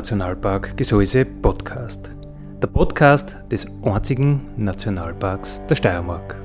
Nationalpark Gesäuse Podcast. Der Podcast des einzigen Nationalparks der Steiermark.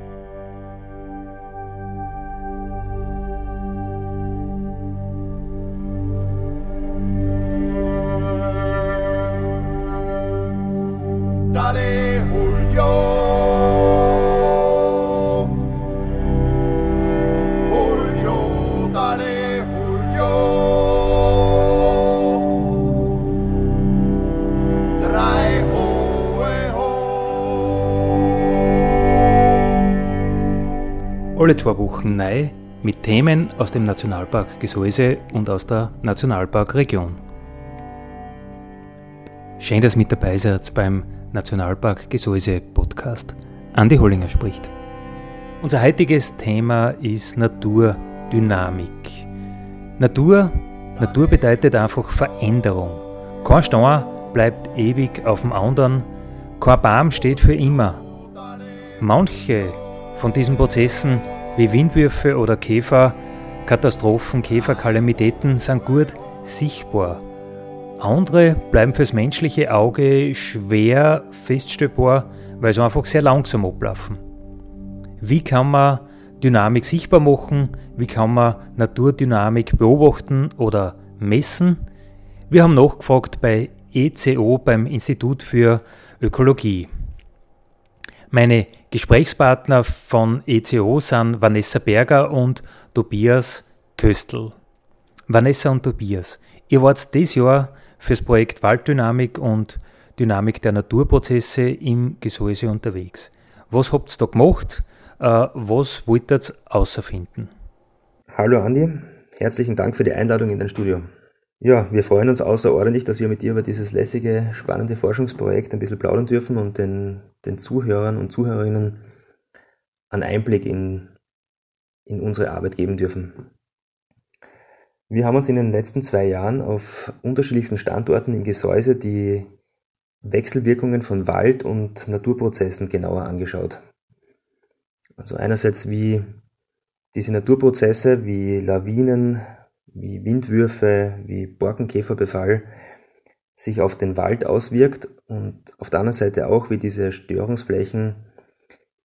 Alle zwei Wochen neu mit Themen aus dem Nationalpark Gesäuse und aus der Nationalparkregion. Schön, dass mit dabei seid beim Nationalpark Gesäuse Podcast. Andi Hollinger spricht. Unser heutiges Thema ist Naturdynamik. Natur, Natur bedeutet einfach Veränderung. Kein Stein bleibt ewig auf dem anderen, kein Baum steht für immer. Manche von diesen Prozessen wie Windwürfe oder Käfer, Katastrophen, Käferkalamitäten sind gut sichtbar. Andere bleiben fürs menschliche Auge schwer feststellbar, weil sie einfach sehr langsam ablaufen. Wie kann man Dynamik sichtbar machen? Wie kann man Naturdynamik beobachten oder messen? Wir haben nachgefragt bei ECO beim Institut für Ökologie. Meine Gesprächspartner von ECO sind Vanessa Berger und Tobias Köstl. Vanessa und Tobias, ihr wart dieses Jahr fürs Projekt Walddynamik und Dynamik der Naturprozesse im Gesäuse unterwegs. Was habt ihr da gemacht? Äh, was wollt ihr außerfinden? Hallo Andi, herzlichen Dank für die Einladung in dein Studio. Ja, wir freuen uns außerordentlich, dass wir mit dir über dieses lässige, spannende Forschungsprojekt ein bisschen plaudern dürfen und den, den Zuhörern und Zuhörerinnen einen Einblick in, in unsere Arbeit geben dürfen. Wir haben uns in den letzten zwei Jahren auf unterschiedlichsten Standorten im Gesäuse die Wechselwirkungen von Wald- und Naturprozessen genauer angeschaut. Also einerseits wie diese Naturprozesse wie Lawinen, wie Windwürfe, wie Borkenkäferbefall sich auf den Wald auswirkt und auf der anderen Seite auch, wie diese Störungsflächen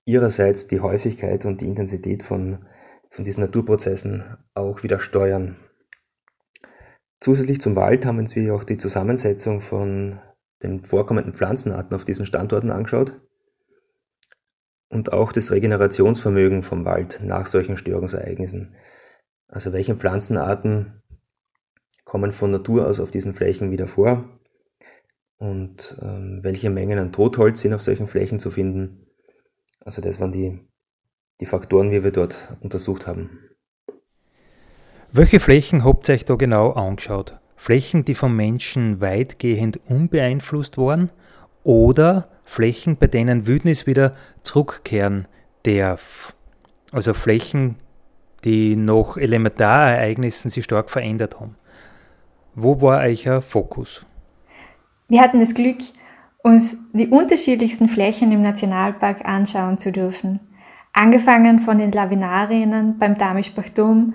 ihrerseits die Häufigkeit und die Intensität von, von diesen Naturprozessen auch wieder steuern. Zusätzlich zum Wald haben uns wir auch die Zusammensetzung von den vorkommenden Pflanzenarten auf diesen Standorten angeschaut und auch das Regenerationsvermögen vom Wald nach solchen Störungsereignissen. Also welche Pflanzenarten kommen von Natur aus auf diesen Flächen wieder vor und ähm, welche Mengen an Totholz sind auf solchen Flächen zu finden. Also das waren die, die Faktoren, wie wir dort untersucht haben. Welche Flächen habt ihr euch da genau angeschaut? Flächen, die vom Menschen weitgehend unbeeinflusst waren oder Flächen, bei denen Wildnis wieder zurückkehren darf? Also Flächen, die nach Elementarereignissen sich stark verändert haben. Wo war euer Fokus? Wir hatten das Glück, uns die unterschiedlichsten Flächen im Nationalpark anschauen zu dürfen. Angefangen von den Lavinarien beim Damisch-Bachtum,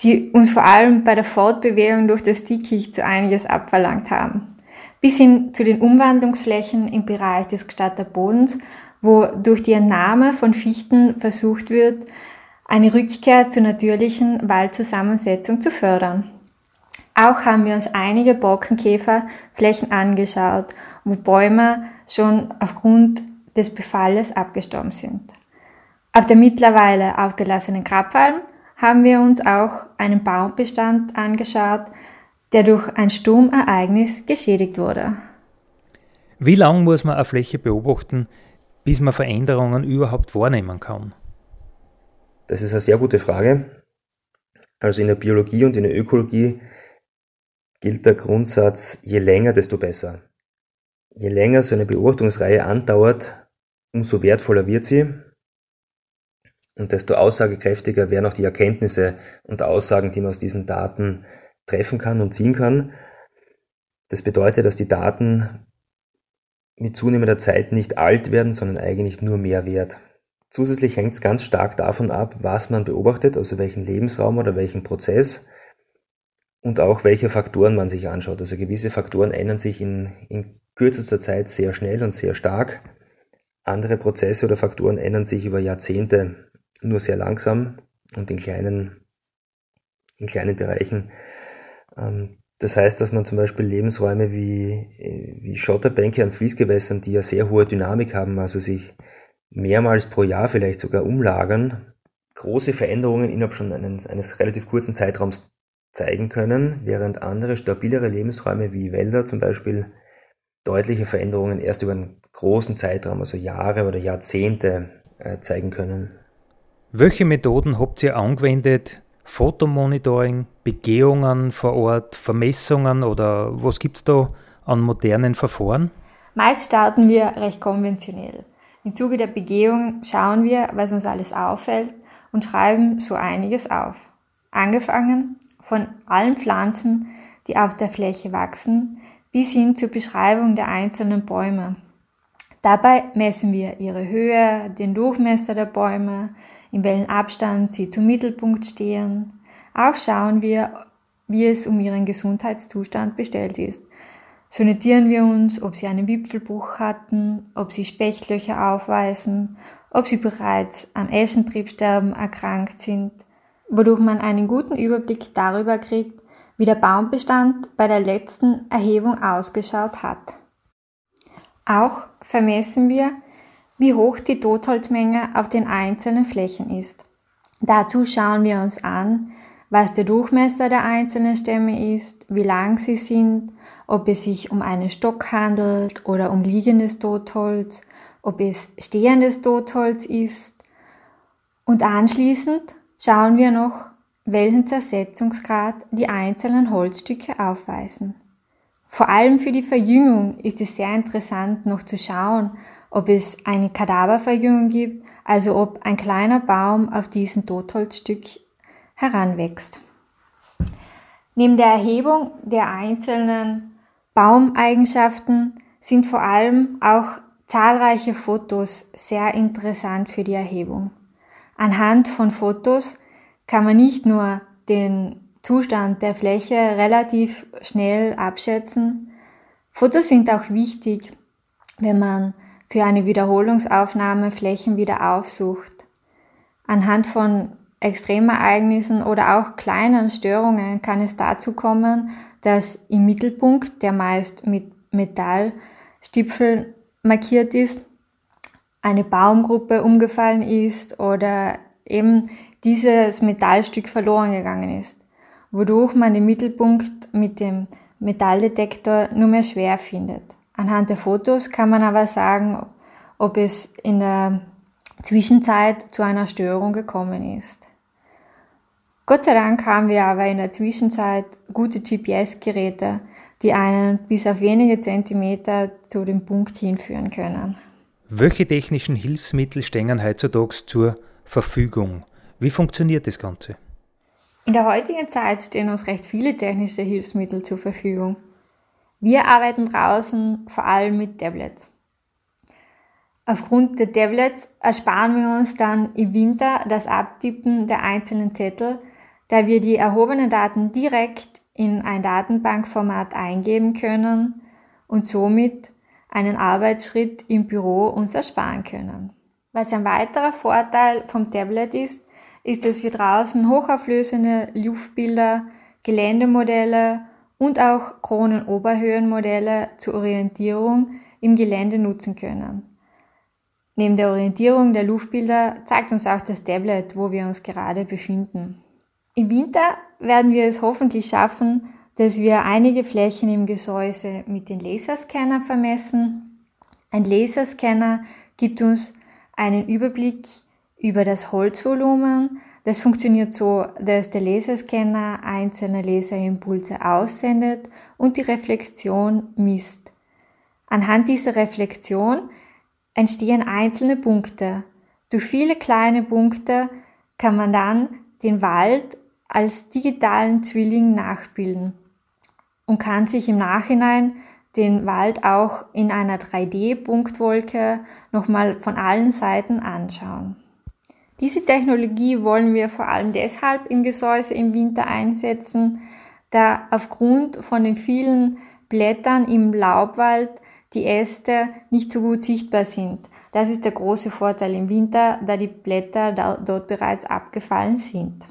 die uns vor allem bei der Fortbewegung durch das Dickicht so einiges abverlangt haben, bis hin zu den Umwandlungsflächen im Bereich des Gestatterbodens, wo durch die Entnahme von Fichten versucht wird, eine Rückkehr zur natürlichen Waldzusammensetzung zu fördern. Auch haben wir uns einige Borkenkäferflächen angeschaut, wo Bäume schon aufgrund des Befalles abgestorben sind. Auf der mittlerweile aufgelassenen Grabfalm haben wir uns auch einen Baumbestand angeschaut, der durch ein Sturmereignis geschädigt wurde. Wie lange muss man eine Fläche beobachten, bis man Veränderungen überhaupt wahrnehmen kann? Das ist eine sehr gute Frage. Also in der Biologie und in der Ökologie gilt der Grundsatz, je länger, desto besser. Je länger so eine Beobachtungsreihe andauert, umso wertvoller wird sie und desto aussagekräftiger werden auch die Erkenntnisse und Aussagen, die man aus diesen Daten treffen kann und ziehen kann. Das bedeutet, dass die Daten mit zunehmender Zeit nicht alt werden, sondern eigentlich nur mehr wert. Zusätzlich hängt es ganz stark davon ab, was man beobachtet, also welchen Lebensraum oder welchen Prozess und auch welche Faktoren man sich anschaut. Also gewisse Faktoren ändern sich in, in kürzester Zeit sehr schnell und sehr stark. Andere Prozesse oder Faktoren ändern sich über Jahrzehnte nur sehr langsam und in kleinen, in kleinen Bereichen. Ähm, das heißt, dass man zum Beispiel Lebensräume wie, wie Schotterbänke an Fließgewässern, die ja sehr hohe Dynamik haben, also sich mehrmals pro Jahr vielleicht sogar umlagern, große Veränderungen innerhalb schon eines, eines relativ kurzen Zeitraums zeigen können, während andere stabilere Lebensräume wie Wälder zum Beispiel deutliche Veränderungen erst über einen großen Zeitraum, also Jahre oder Jahrzehnte, äh, zeigen können. Welche Methoden habt ihr angewendet? Fotomonitoring, Begehungen vor Ort, Vermessungen oder was gibt es da an modernen Verfahren? Meist starten wir recht konventionell. Im Zuge der Begehung schauen wir, was uns alles auffällt und schreiben so einiges auf. Angefangen von allen Pflanzen, die auf der Fläche wachsen, bis hin zur Beschreibung der einzelnen Bäume. Dabei messen wir ihre Höhe, den Durchmesser der Bäume, in welchem Abstand sie zum Mittelpunkt stehen. Auch schauen wir, wie es um ihren Gesundheitszustand bestellt ist. So notieren wir uns, ob sie einen Wipfelbruch hatten, ob sie Spechtlöcher aufweisen, ob sie bereits am Eschentriebsterben erkrankt sind, wodurch man einen guten Überblick darüber kriegt, wie der Baumbestand bei der letzten Erhebung ausgeschaut hat. Auch vermessen wir, wie hoch die Totholzmenge auf den einzelnen Flächen ist. Dazu schauen wir uns an, was der Durchmesser der einzelnen Stämme ist, wie lang sie sind, ob es sich um einen Stock handelt oder um liegendes Totholz, ob es stehendes Totholz ist. Und anschließend schauen wir noch, welchen Zersetzungsgrad die einzelnen Holzstücke aufweisen. Vor allem für die Verjüngung ist es sehr interessant noch zu schauen, ob es eine Kadaververjüngung gibt, also ob ein kleiner Baum auf diesem Totholzstück heranwächst. Neben der Erhebung der einzelnen Baumeigenschaften sind vor allem auch zahlreiche Fotos sehr interessant für die Erhebung. Anhand von Fotos kann man nicht nur den Zustand der Fläche relativ schnell abschätzen. Fotos sind auch wichtig, wenn man für eine Wiederholungsaufnahme Flächen wieder aufsucht. Anhand von Extremereignissen oder auch kleinen Störungen kann es dazu kommen, dass im Mittelpunkt, der meist mit Metallstipfeln markiert ist, eine Baumgruppe umgefallen ist oder eben dieses Metallstück verloren gegangen ist, wodurch man den Mittelpunkt mit dem Metalldetektor nur mehr schwer findet. Anhand der Fotos kann man aber sagen, ob es in der Zwischenzeit zu einer Störung gekommen ist. Gott sei Dank haben wir aber in der Zwischenzeit gute GPS-Geräte, die einen bis auf wenige Zentimeter zu dem Punkt hinführen können. Welche technischen Hilfsmittel stehen heutzutage zur Verfügung? Wie funktioniert das Ganze? In der heutigen Zeit stehen uns recht viele technische Hilfsmittel zur Verfügung. Wir arbeiten draußen vor allem mit Tablets. Aufgrund der Tablets ersparen wir uns dann im Winter das Abtippen der einzelnen Zettel, da wir die erhobenen Daten direkt in ein Datenbankformat eingeben können und somit einen Arbeitsschritt im Büro uns ersparen können. Was ein weiterer Vorteil vom Tablet ist, ist, dass wir draußen hochauflösende Luftbilder, Geländemodelle und auch Kronenoberhöhenmodelle zur Orientierung im Gelände nutzen können. Neben der Orientierung der Luftbilder zeigt uns auch das Tablet, wo wir uns gerade befinden. Im Winter werden wir es hoffentlich schaffen, dass wir einige Flächen im Gesäuse mit den Laserscanner vermessen. Ein Laserscanner gibt uns einen Überblick über das Holzvolumen. Das funktioniert so, dass der Laserscanner einzelne Laserimpulse aussendet und die Reflexion misst. Anhand dieser Reflexion entstehen einzelne Punkte. Durch viele kleine Punkte kann man dann den Wald als digitalen Zwilling nachbilden und kann sich im Nachhinein den Wald auch in einer 3D-Punktwolke nochmal von allen Seiten anschauen. Diese Technologie wollen wir vor allem deshalb im Gesäuse im Winter einsetzen, da aufgrund von den vielen Blättern im Laubwald die Äste nicht so gut sichtbar sind. Das ist der große Vorteil im Winter, da die Blätter dort bereits abgefallen sind.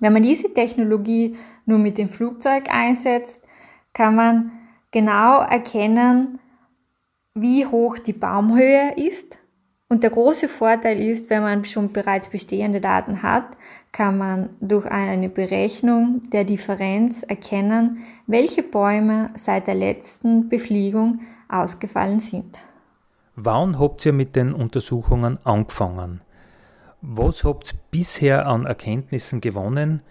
Wenn man diese Technologie nur mit dem Flugzeug einsetzt, kann man genau erkennen, wie hoch die Baumhöhe ist. Und der große Vorteil ist, wenn man schon bereits bestehende Daten hat, kann man durch eine Berechnung der Differenz erkennen, welche Bäume seit der letzten Befliegung ausgefallen sind. Wann habt ihr mit den Untersuchungen angefangen? Was habt ihr bisher an Erkenntnissen gewonnen?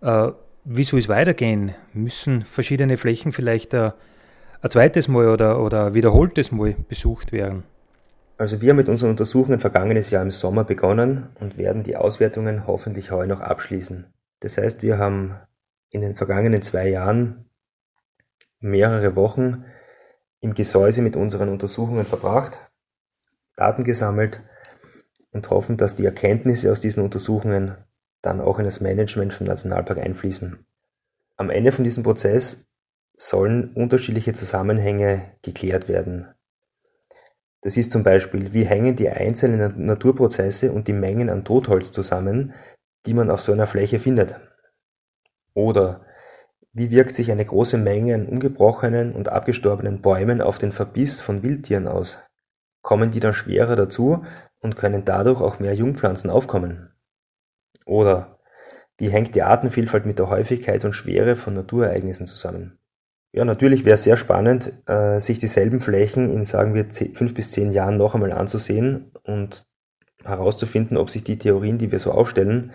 Äh, wie soll es weitergehen? Müssen verschiedene Flächen vielleicht ein, ein zweites Mal oder, oder ein wiederholtes Mal besucht werden? Also wir haben mit unseren Untersuchungen vergangenes Jahr im Sommer begonnen und werden die Auswertungen hoffentlich heuer noch abschließen. Das heißt, wir haben in den vergangenen zwei Jahren mehrere Wochen im Gesäuse mit unseren Untersuchungen verbracht, Daten gesammelt und hoffen, dass die Erkenntnisse aus diesen Untersuchungen dann auch in das Management vom Nationalpark einfließen. Am Ende von diesem Prozess sollen unterschiedliche Zusammenhänge geklärt werden. Das ist zum Beispiel, wie hängen die einzelnen Naturprozesse und die Mengen an Totholz zusammen, die man auf so einer Fläche findet. Oder wie wirkt sich eine große Menge an ungebrochenen und abgestorbenen Bäumen auf den Verbiss von Wildtieren aus? Kommen die dann schwerer dazu und können dadurch auch mehr Jungpflanzen aufkommen? Oder wie hängt die Artenvielfalt mit der Häufigkeit und Schwere von Naturereignissen zusammen? Ja, natürlich wäre es sehr spannend, äh, sich dieselben Flächen in, sagen wir, fünf bis zehn Jahren noch einmal anzusehen und herauszufinden, ob sich die Theorien, die wir so aufstellen,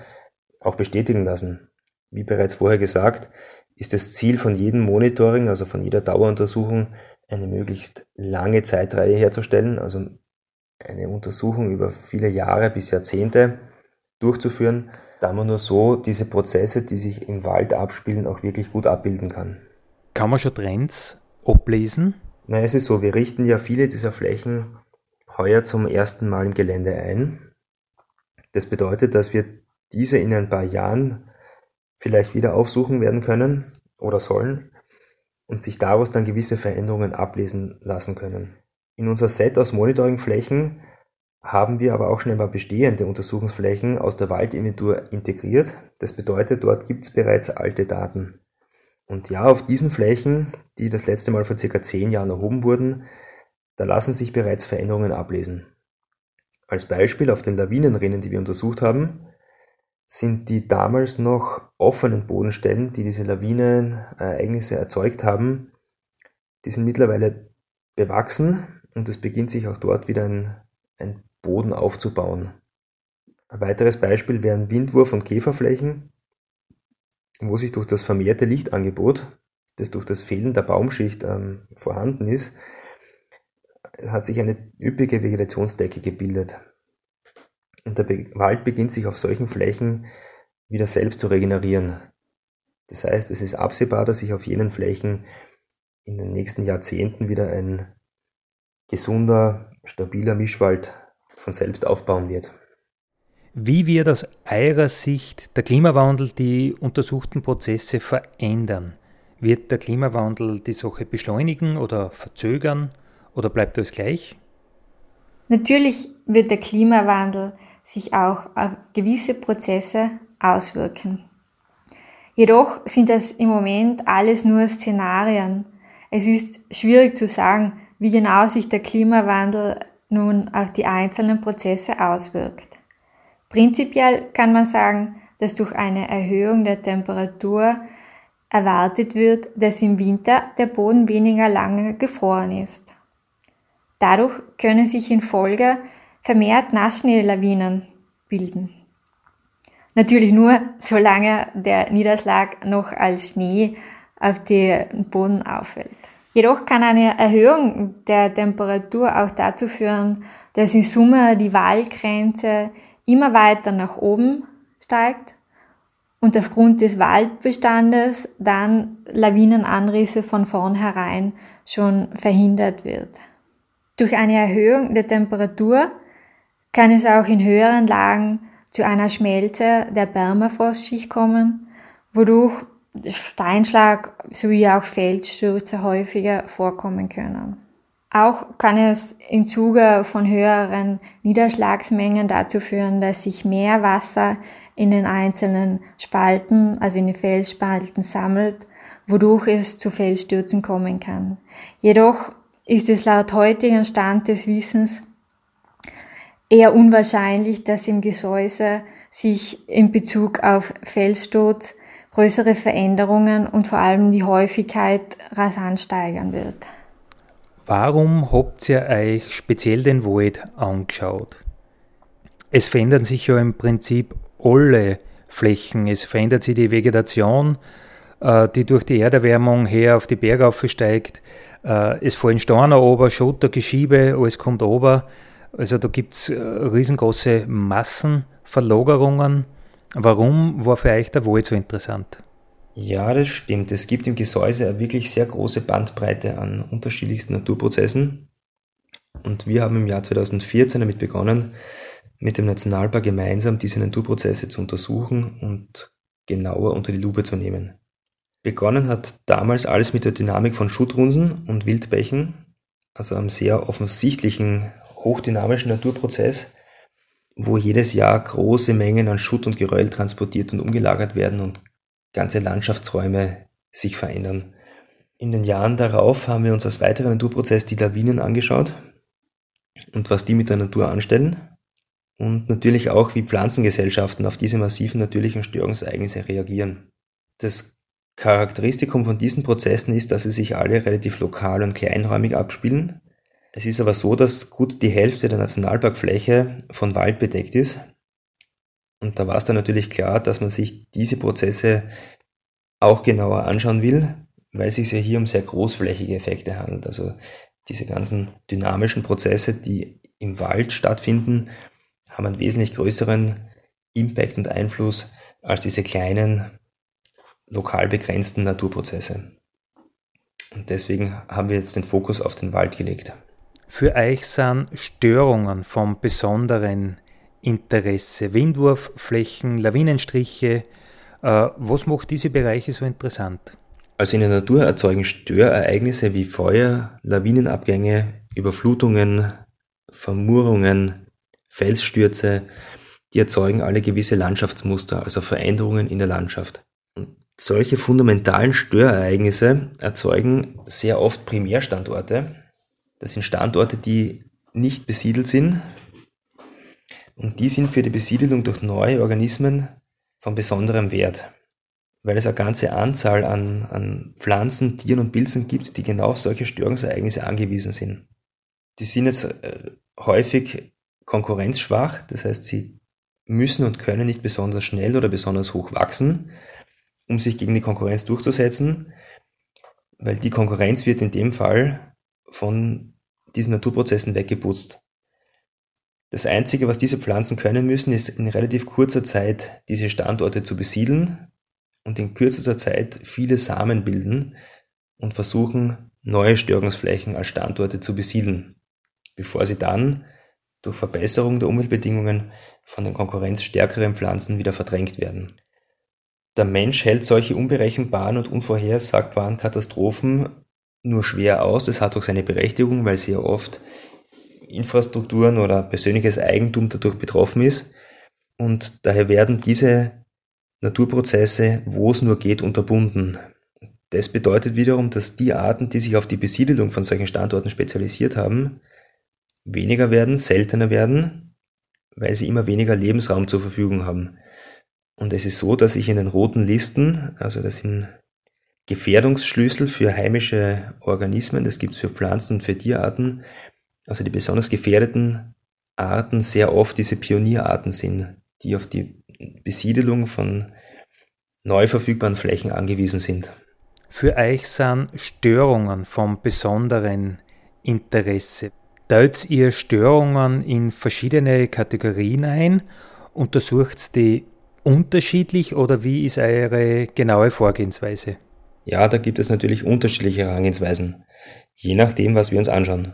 auch bestätigen lassen. Wie bereits vorher gesagt, ist das Ziel von jedem Monitoring, also von jeder Daueruntersuchung, eine möglichst lange Zeitreihe herzustellen, also eine Untersuchung über viele Jahre bis Jahrzehnte durchzuführen, da man nur so diese Prozesse, die sich im Wald abspielen, auch wirklich gut abbilden kann. Kann man schon Trends ablesen? Na, es ist so, wir richten ja viele dieser Flächen heuer zum ersten Mal im Gelände ein. Das bedeutet, dass wir diese in ein paar Jahren vielleicht wieder aufsuchen werden können oder sollen und sich daraus dann gewisse Veränderungen ablesen lassen können. In unser Set aus Monitoringflächen haben wir aber auch schon ein paar bestehende Untersuchungsflächen aus der Waldinventur integriert. Das bedeutet, dort gibt es bereits alte Daten. Und ja, auf diesen Flächen, die das letzte Mal vor circa zehn Jahren erhoben wurden, da lassen sich bereits Veränderungen ablesen. Als Beispiel auf den Lawinenrinnen, die wir untersucht haben, sind die damals noch offenen Bodenstellen, die diese Lawinenereignisse erzeugt haben, die sind mittlerweile bewachsen und es beginnt sich auch dort wieder ein, ein Boden aufzubauen. Ein weiteres Beispiel wären Windwurf- und Käferflächen, wo sich durch das vermehrte Lichtangebot, das durch das Fehlen der Baumschicht ähm, vorhanden ist, hat sich eine üppige Vegetationsdecke gebildet. Und der Wald beginnt sich auf solchen Flächen wieder selbst zu regenerieren. Das heißt, es ist absehbar, dass sich auf jenen Flächen in den nächsten Jahrzehnten wieder ein gesunder, stabiler Mischwald von selbst aufbauen wird. Wie wird aus eurer Sicht der Klimawandel die untersuchten Prozesse verändern? Wird der Klimawandel die Sache beschleunigen oder verzögern oder bleibt das gleich? Natürlich wird der Klimawandel sich auch auf gewisse Prozesse auswirken. Jedoch sind das im Moment alles nur Szenarien. Es ist schwierig zu sagen, wie genau sich der Klimawandel nun auf die einzelnen Prozesse auswirkt. Prinzipiell kann man sagen, dass durch eine Erhöhung der Temperatur erwartet wird, dass im Winter der Boden weniger lange gefroren ist. Dadurch können sich in Folge vermehrt Nassschneelawinen bilden. Natürlich nur, solange der Niederschlag noch als Schnee auf dem Boden auffällt. Jedoch kann eine Erhöhung der Temperatur auch dazu führen, dass in Summe die Waldgrenze immer weiter nach oben steigt und aufgrund des Waldbestandes dann Lawinenanrisse von vornherein schon verhindert wird. Durch eine Erhöhung der Temperatur kann es auch in höheren Lagen zu einer Schmelze der Permafrostschicht kommen, wodurch Steinschlag sowie auch Felsstürze häufiger vorkommen können. Auch kann es im Zuge von höheren Niederschlagsmengen dazu führen, dass sich mehr Wasser in den einzelnen Spalten, also in den Felsspalten sammelt, wodurch es zu Felsstürzen kommen kann. Jedoch ist es laut heutigen Stand des Wissens eher unwahrscheinlich, dass im Gesäuse sich in Bezug auf Felssturz größere Veränderungen und vor allem die Häufigkeit rasant steigern wird. Warum habt ihr euch speziell den Wald angeschaut? Es verändern sich ja im Prinzip alle Flächen. Es verändert sich die Vegetation, äh, die durch die Erderwärmung her auf die Berge aufsteigt. Äh, es fallen Steine ober, Schotter, Geschiebe, alles kommt ober. Also da gibt es äh, riesengroße Massenverlagerungen. Warum war für euch der Wald so interessant? Ja, das stimmt. Es gibt im Gesäuse eine wirklich sehr große Bandbreite an unterschiedlichsten Naturprozessen. Und wir haben im Jahr 2014 damit begonnen, mit dem Nationalpark gemeinsam diese Naturprozesse zu untersuchen und genauer unter die Lupe zu nehmen. Begonnen hat damals alles mit der Dynamik von Schuttrunsen und Wildbächen, also einem sehr offensichtlichen, hochdynamischen Naturprozess, wo jedes Jahr große Mengen an Schutt und Geröll transportiert und umgelagert werden und ganze Landschaftsräume sich verändern. In den Jahren darauf haben wir uns als weiteren Naturprozess die Lawinen angeschaut und was die mit der Natur anstellen und natürlich auch, wie Pflanzengesellschaften auf diese massiven natürlichen Störungsereignisse reagieren. Das Charakteristikum von diesen Prozessen ist, dass sie sich alle relativ lokal und kleinräumig abspielen. Es ist aber so, dass gut die Hälfte der Nationalparkfläche von Wald bedeckt ist und da war es dann natürlich klar, dass man sich diese Prozesse auch genauer anschauen will, weil es sich ja hier um sehr großflächige Effekte handelt. Also diese ganzen dynamischen Prozesse, die im Wald stattfinden, haben einen wesentlich größeren Impact und Einfluss als diese kleinen, lokal begrenzten Naturprozesse. Und deswegen haben wir jetzt den Fokus auf den Wald gelegt. Für euch sind Störungen vom besonderen Interesse? Windwurfflächen, Lawinenstriche. Äh, was macht diese Bereiche so interessant? Also in der Natur erzeugen Störereignisse wie Feuer, Lawinenabgänge, Überflutungen, Vermurungen, Felsstürze, die erzeugen alle gewisse Landschaftsmuster, also Veränderungen in der Landschaft. Und solche fundamentalen Störereignisse erzeugen sehr oft Primärstandorte. Das sind Standorte, die nicht besiedelt sind, und die sind für die Besiedelung durch neue Organismen von besonderem Wert, weil es eine ganze Anzahl an, an Pflanzen, Tieren und Pilzen gibt, die genau auf solche Störungsereignisse angewiesen sind. Die sind jetzt äh, häufig konkurrenzschwach, das heißt, sie müssen und können nicht besonders schnell oder besonders hoch wachsen, um sich gegen die Konkurrenz durchzusetzen, weil die Konkurrenz wird in dem Fall von diesen Naturprozessen weggeputzt. Das Einzige, was diese Pflanzen können müssen, ist in relativ kurzer Zeit diese Standorte zu besiedeln und in kürzester Zeit viele Samen bilden und versuchen, neue Störungsflächen als Standorte zu besiedeln, bevor sie dann durch Verbesserung der Umweltbedingungen von den konkurrenzstärkeren Pflanzen wieder verdrängt werden. Der Mensch hält solche unberechenbaren und unvorhersagbaren Katastrophen nur schwer aus. Es hat auch seine Berechtigung, weil sehr oft Infrastrukturen oder persönliches Eigentum dadurch betroffen ist. Und daher werden diese Naturprozesse, wo es nur geht, unterbunden. Das bedeutet wiederum, dass die Arten, die sich auf die Besiedelung von solchen Standorten spezialisiert haben, weniger werden, seltener werden, weil sie immer weniger Lebensraum zur Verfügung haben. Und es ist so, dass sich in den roten Listen, also das sind Gefährdungsschlüssel für heimische Organismen, das gibt es für Pflanzen und für Tierarten, also die besonders gefährdeten Arten sehr oft diese Pionierarten sind, die auf die Besiedelung von neu verfügbaren Flächen angewiesen sind. Für euch sind Störungen vom besonderen Interesse. Teilt ihr Störungen in verschiedene Kategorien ein? Untersucht die unterschiedlich oder wie ist eure genaue Vorgehensweise? Ja, da gibt es natürlich unterschiedliche Herangehensweisen, je nachdem, was wir uns anschauen.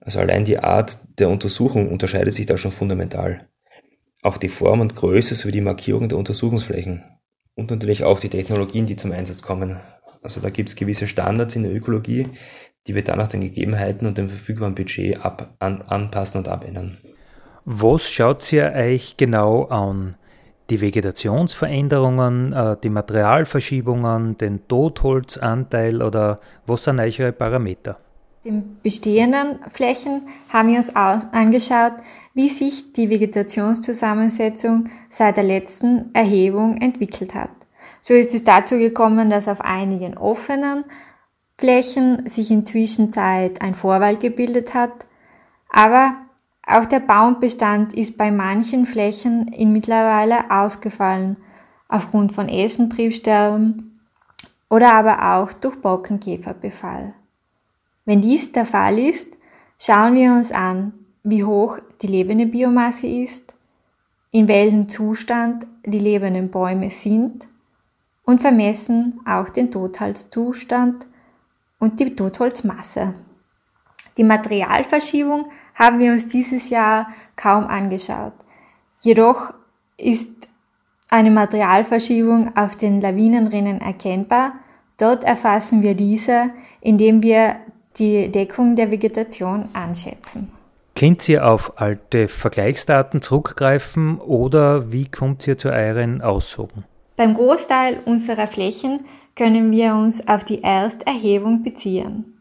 Also allein die Art der Untersuchung unterscheidet sich da schon fundamental. Auch die Form und Größe sowie die Markierung der Untersuchungsflächen. und natürlich auch die Technologien, die zum Einsatz kommen. Also da gibt es gewisse Standards in der Ökologie, die wir dann nach den Gegebenheiten und dem verfügbaren Budget ab, an, anpassen und abändern. Was schaut ihr euch genau an? Die Vegetationsveränderungen, äh, die Materialverschiebungen, den Totholzanteil oder was sind eure Parameter? Den bestehenden Flächen haben wir uns angeschaut, wie sich die Vegetationszusammensetzung seit der letzten Erhebung entwickelt hat. So ist es dazu gekommen, dass auf einigen offenen Flächen sich inzwischen Zeit ein Vorwald gebildet hat, aber auch der Baumbestand ist bei manchen Flächen in mittlerweile ausgefallen, aufgrund von Eschentriebsterben oder aber auch durch Bockenkäferbefall. Wenn dies der Fall ist, schauen wir uns an, wie hoch die lebende Biomasse ist, in welchem Zustand die lebenden Bäume sind und vermessen auch den Totholzzustand und die Totholzmasse. Die Materialverschiebung haben wir uns dieses Jahr kaum angeschaut. Jedoch ist eine Materialverschiebung auf den Lawinenrinnen erkennbar. Dort erfassen wir diese, indem wir die Deckung der Vegetation anschätzen. Könnt ihr auf alte Vergleichsdaten zurückgreifen oder wie kommt ihr zu euren Aussagen? Beim Großteil unserer Flächen können wir uns auf die Ersterhebung beziehen.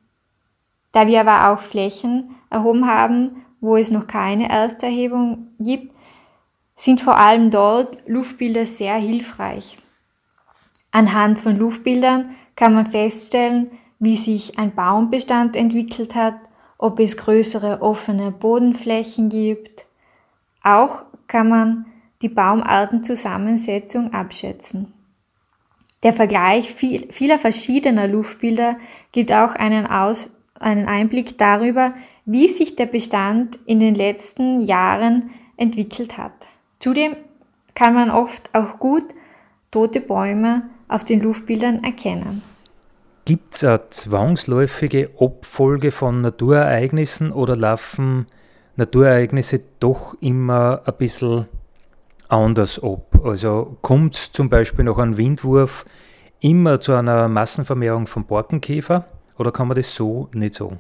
Da wir aber auch Flächen erhoben haben, wo es noch keine Ersterhebung gibt, sind vor allem dort Luftbilder sehr hilfreich. Anhand von Luftbildern kann man feststellen, wie sich ein Baumbestand entwickelt hat, ob es größere offene Bodenflächen gibt. Auch kann man die Baumartenzusammensetzung abschätzen. Der Vergleich viel, vieler verschiedener Luftbilder gibt auch einen, Aus, einen Einblick darüber, wie sich der Bestand in den letzten Jahren entwickelt hat. Zudem kann man oft auch gut tote Bäume auf den Luftbildern erkennen. Gibt es eine zwangsläufige Abfolge von Naturereignissen oder laufen Naturereignisse doch immer ein bisschen anders ab? Also kommt zum Beispiel nach einem Windwurf immer zu einer Massenvermehrung von Borkenkäfer oder kann man das so nicht sagen?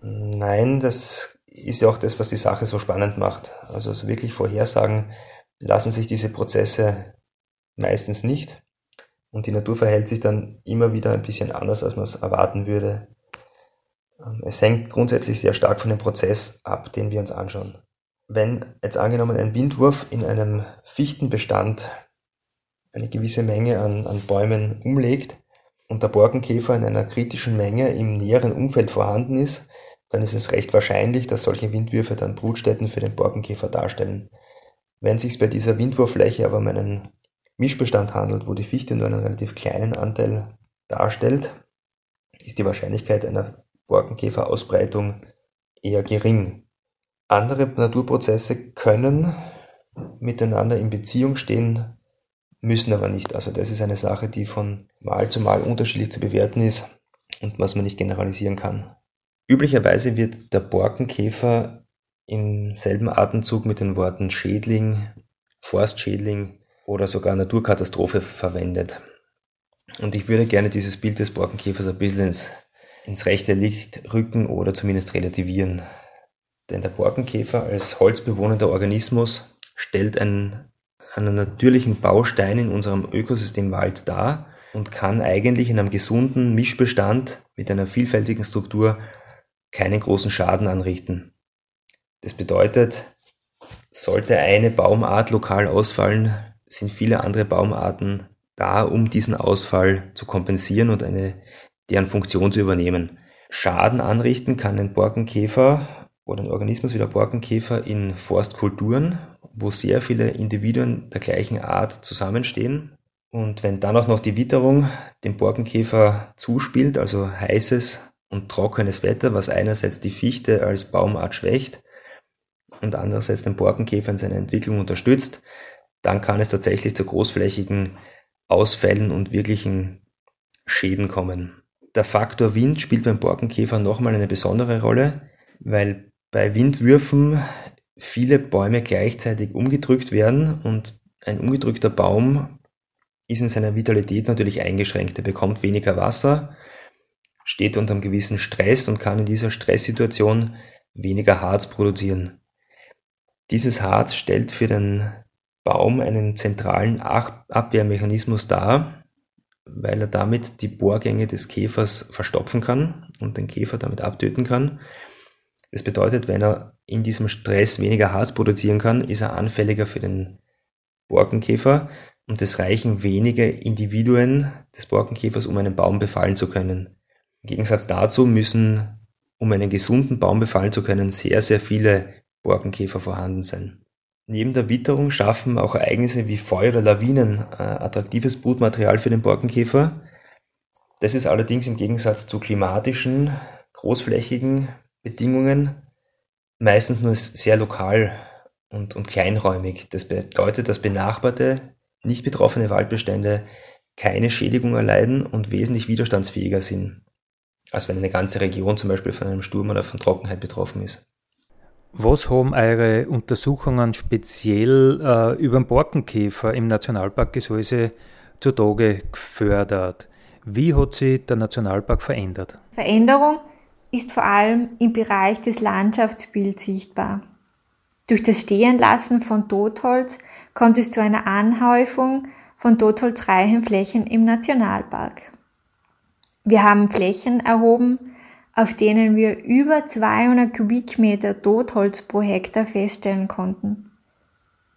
Nein, das ist ja auch das, was die Sache so spannend macht. Also so wirklich vorhersagen lassen sich diese Prozesse meistens nicht. Und die Natur verhält sich dann immer wieder ein bisschen anders, als man es erwarten würde. Ähm, es hängt grundsätzlich sehr stark von dem Prozess ab, den wir uns anschauen. Wenn jetzt angenommen ein Windwurf in einem Fichtenbestand eine gewisse Menge an, an Bäumen umlegt und der Borkenkäfer in einer kritischen Menge im näheren Umfeld vorhanden ist, dann ist es recht wahrscheinlich, dass solche Windwürfe dann Brutstätten für den Borkenkäfer darstellen. Wenn sich bei dieser Windwurffläche aber um einen Mischbestand handelt, wo die Fichte nur einen relativ kleinen Anteil darstellt, ist die Wahrscheinlichkeit einer Borkenkäferausbreitung eher gering. Andere Naturprozesse können miteinander in Beziehung stehen, müssen aber nicht. Also das ist eine Sache, die von Mal zu Mal unterschiedlich zu bewerten ist und was man nicht generalisieren kann. Üblicherweise wird der Borkenkäfer im selben Atemzug mit den Worten Schädling, Forstschädling oder sogar Naturkatastrophe verwendet. Und ich würde gerne dieses Bild des Borkenkäfers ein bisschen ins, ins rechte Licht rücken oder zumindest relativieren. Denn der Borkenkäfer als holzbewohnender Organismus stellt einen, einen natürlichen Baustein in unserem Ökosystem Wald dar und kann eigentlich in einem gesunden Mischbestand mit einer vielfältigen Struktur keinen großen Schaden anrichten. Das bedeutet, sollte eine Baumart lokal ausfallen, sind viele andere Baumarten da, um diesen Ausfall zu kompensieren und eine, deren Funktion zu übernehmen. Schaden anrichten kann ein Borkenkäfer oder ein Organismus wie der Borkenkäfer in Forstkulturen, wo sehr viele Individuen der gleichen Art zusammenstehen. Und wenn dann auch noch die Witterung dem Borkenkäfer zuspielt, also heißes und trockenes Wetter, was einerseits die Fichte als Baumart schwächt und andererseits den Borkenkäfer in seiner Entwicklung unterstützt, dann kann es tatsächlich zu großflächigen Ausfällen und wirklichen Schäden kommen. Der Faktor Wind spielt beim Borkenkäfer nochmal eine besondere Rolle, weil bei Windwürfen viele Bäume gleichzeitig umgedrückt werden und ein umgedrückter Baum ist in seiner Vitalität natürlich eingeschränkt. Er bekommt weniger Wasser, steht unter einem gewissen Stress und kann in dieser Stresssituation weniger Harz produzieren. Dieses Harz stellt für den Baum einen zentralen Abwehrmechanismus dar, weil er damit die Bohrgänge des Käfers verstopfen kann und den Käfer damit abtöten kann. Das bedeutet, wenn er in diesem Stress weniger Harz produzieren kann, ist er anfälliger für den Borkenkäfer und es reichen wenige Individuen des Borkenkäfers, um einen Baum befallen zu können. Im Gegensatz dazu müssen, um einen gesunden Baum befallen zu können, sehr, sehr viele Borkenkäfer vorhanden sein. Neben der Witterung schaffen auch Ereignisse wie Feuer oder Lawinen äh, attraktives Brutmaterial für den Borkenkäfer. Das ist allerdings im Gegensatz zu klimatischen, großflächigen Bedingungen meistens nur sehr lokal und, und kleinräumig. Das bedeutet, dass benachbarte, nicht betroffene Waldbestände keine Schädigung erleiden und wesentlich widerstandsfähiger sind, als wenn eine ganze Region zum Beispiel von einem Sturm oder von Trockenheit betroffen ist. Was haben eure Untersuchungen speziell äh, über den Borkenkäfer im Nationalpark Gesäuse zutage gefördert? Wie hat sich der Nationalpark verändert? Veränderung ist vor allem im Bereich des Landschaftsbilds sichtbar. Durch das Stehenlassen von Totholz kommt es zu einer Anhäufung von totholzreichen Flächen im Nationalpark. Wir haben Flächen erhoben, auf denen wir über 200 Kubikmeter Totholz pro Hektar feststellen konnten.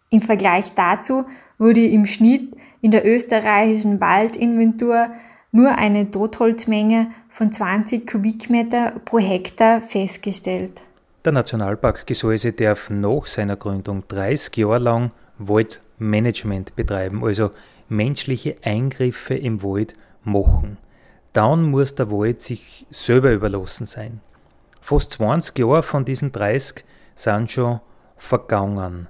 Im Vergleich dazu wurde im Schnitt in der österreichischen Waldinventur nur eine Totholzmenge von 20 Kubikmeter pro Hektar festgestellt. Der Nationalpark Gesäuse darf nach seiner Gründung 30 Jahre lang Waldmanagement betreiben, also menschliche Eingriffe im Wald machen dann muss der Wald sich selber überlassen sein. Fast 20 Jahre von diesen 30 sind schon vergangen.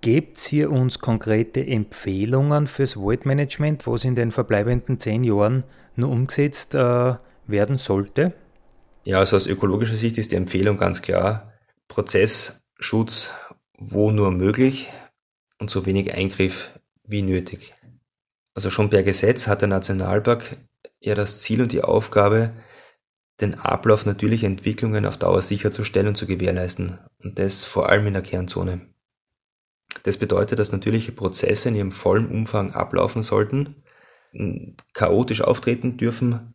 Gebt ihr uns konkrete Empfehlungen fürs Waldmanagement, was in den verbleibenden 10 Jahren nur umgesetzt äh, werden sollte? Ja, also aus ökologischer Sicht ist die Empfehlung ganz klar, Prozessschutz wo nur möglich und so wenig Eingriff wie nötig. Also schon per Gesetz hat der Nationalpark ja das Ziel und die Aufgabe, den Ablauf natürlicher Entwicklungen auf Dauer sicherzustellen und zu gewährleisten. Und das vor allem in der Kernzone. Das bedeutet, dass natürliche Prozesse in ihrem vollen Umfang ablaufen sollten, chaotisch auftreten dürfen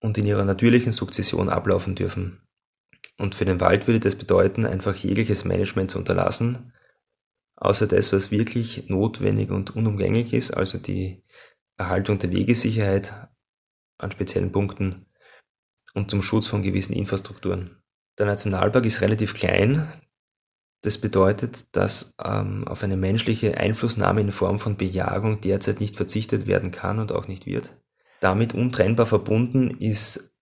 und in ihrer natürlichen Sukzession ablaufen dürfen. Und für den Wald würde das bedeuten, einfach jegliches Management zu unterlassen, außer das, was wirklich notwendig und unumgänglich ist, also die Erhaltung der Wegesicherheit an speziellen Punkten und zum Schutz von gewissen Infrastrukturen. Der Nationalpark ist relativ klein. Das bedeutet, dass ähm, auf eine menschliche Einflussnahme in Form von Bejagung derzeit nicht verzichtet werden kann und auch nicht wird. Damit untrennbar verbunden ist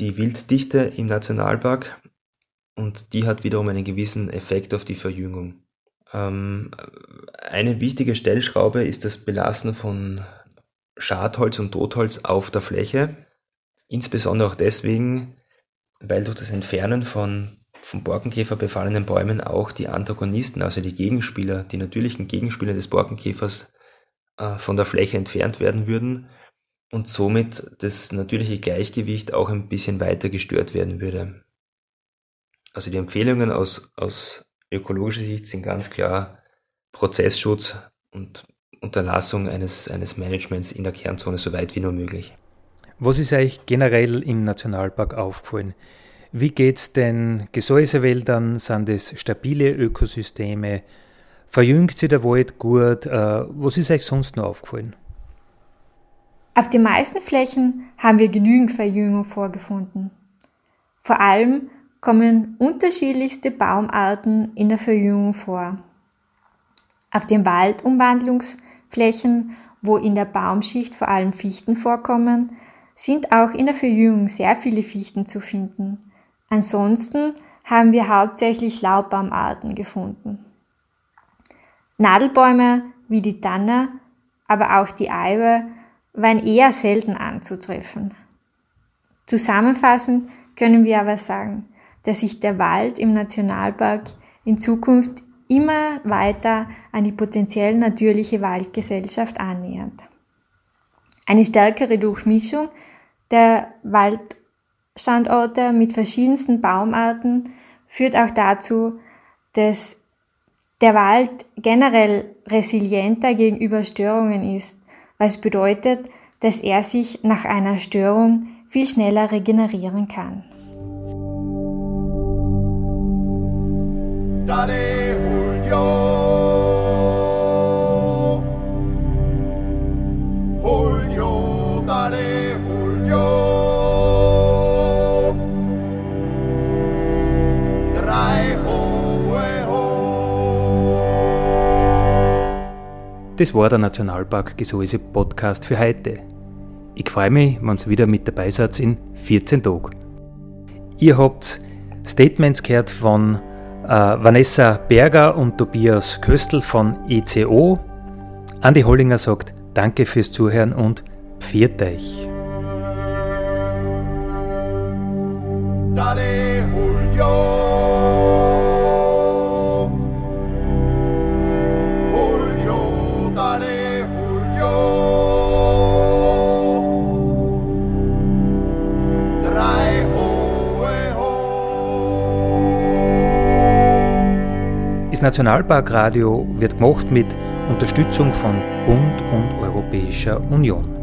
die Wilddichte im Nationalpark und die hat wiederum einen gewissen Effekt auf die Verjüngung. Ähm, eine wichtige Stellschraube ist das Belassen von Schadholz und Totholz auf der Fläche. Insbesondere auch deswegen, weil durch das Entfernen von vom Borkenkäfer befallenen Bäumen auch die Antagonisten, also die Gegenspieler, die natürlichen Gegenspieler des Borkenkäfers äh, von der Fläche entfernt werden würden und somit das natürliche Gleichgewicht auch ein bisschen weiter gestört werden würde. Also die Empfehlungen aus, aus ökologischer Sicht sind ganz klar Prozessschutz und Unterlassung eines, eines Managements in der Kernzone so weit wie nur möglich. Was ist euch generell im Nationalpark aufgefallen? Wie geht es den Gesäusewäldern? Sind es stabile Ökosysteme? Verjüngt sich der Wald gut? Äh, was ist euch sonst noch aufgefallen? Auf den meisten Flächen haben wir genügend Verjüngung vorgefunden. Vor allem kommen unterschiedlichste Baumarten in der Verjüngung vor. Auf den Waldumwandlungsflächen, wo in der Baumschicht vor allem Fichten vorkommen, sind auch in der Verjüngung sehr viele Fichten zu finden. Ansonsten haben wir hauptsächlich Laubbaumarten gefunden. Nadelbäume wie die Tanne, aber auch die Eibe waren eher selten anzutreffen. Zusammenfassend können wir aber sagen, dass sich der Wald im Nationalpark in Zukunft immer weiter an die potenziell natürliche Waldgesellschaft annähert. Eine stärkere Durchmischung der Waldstandorte mit verschiedensten Baumarten führt auch dazu, dass der Wald generell resilienter gegenüber Störungen ist, was bedeutet, dass er sich nach einer Störung viel schneller regenerieren kann. Dare Das war der Nationalpark Gesäuse Podcast für heute. Ich freue mich, wenn ihr wieder mit dabei seid in 14 Tagen. Ihr habt Statements gehört von äh, Vanessa Berger und Tobias Köstl von ECO. Andi Hollinger sagt Danke fürs Zuhören und pfiat euch. Julio. Julio, Nationalparkradio wird gemacht mit Unterstützung von Bund und Europäischer Union.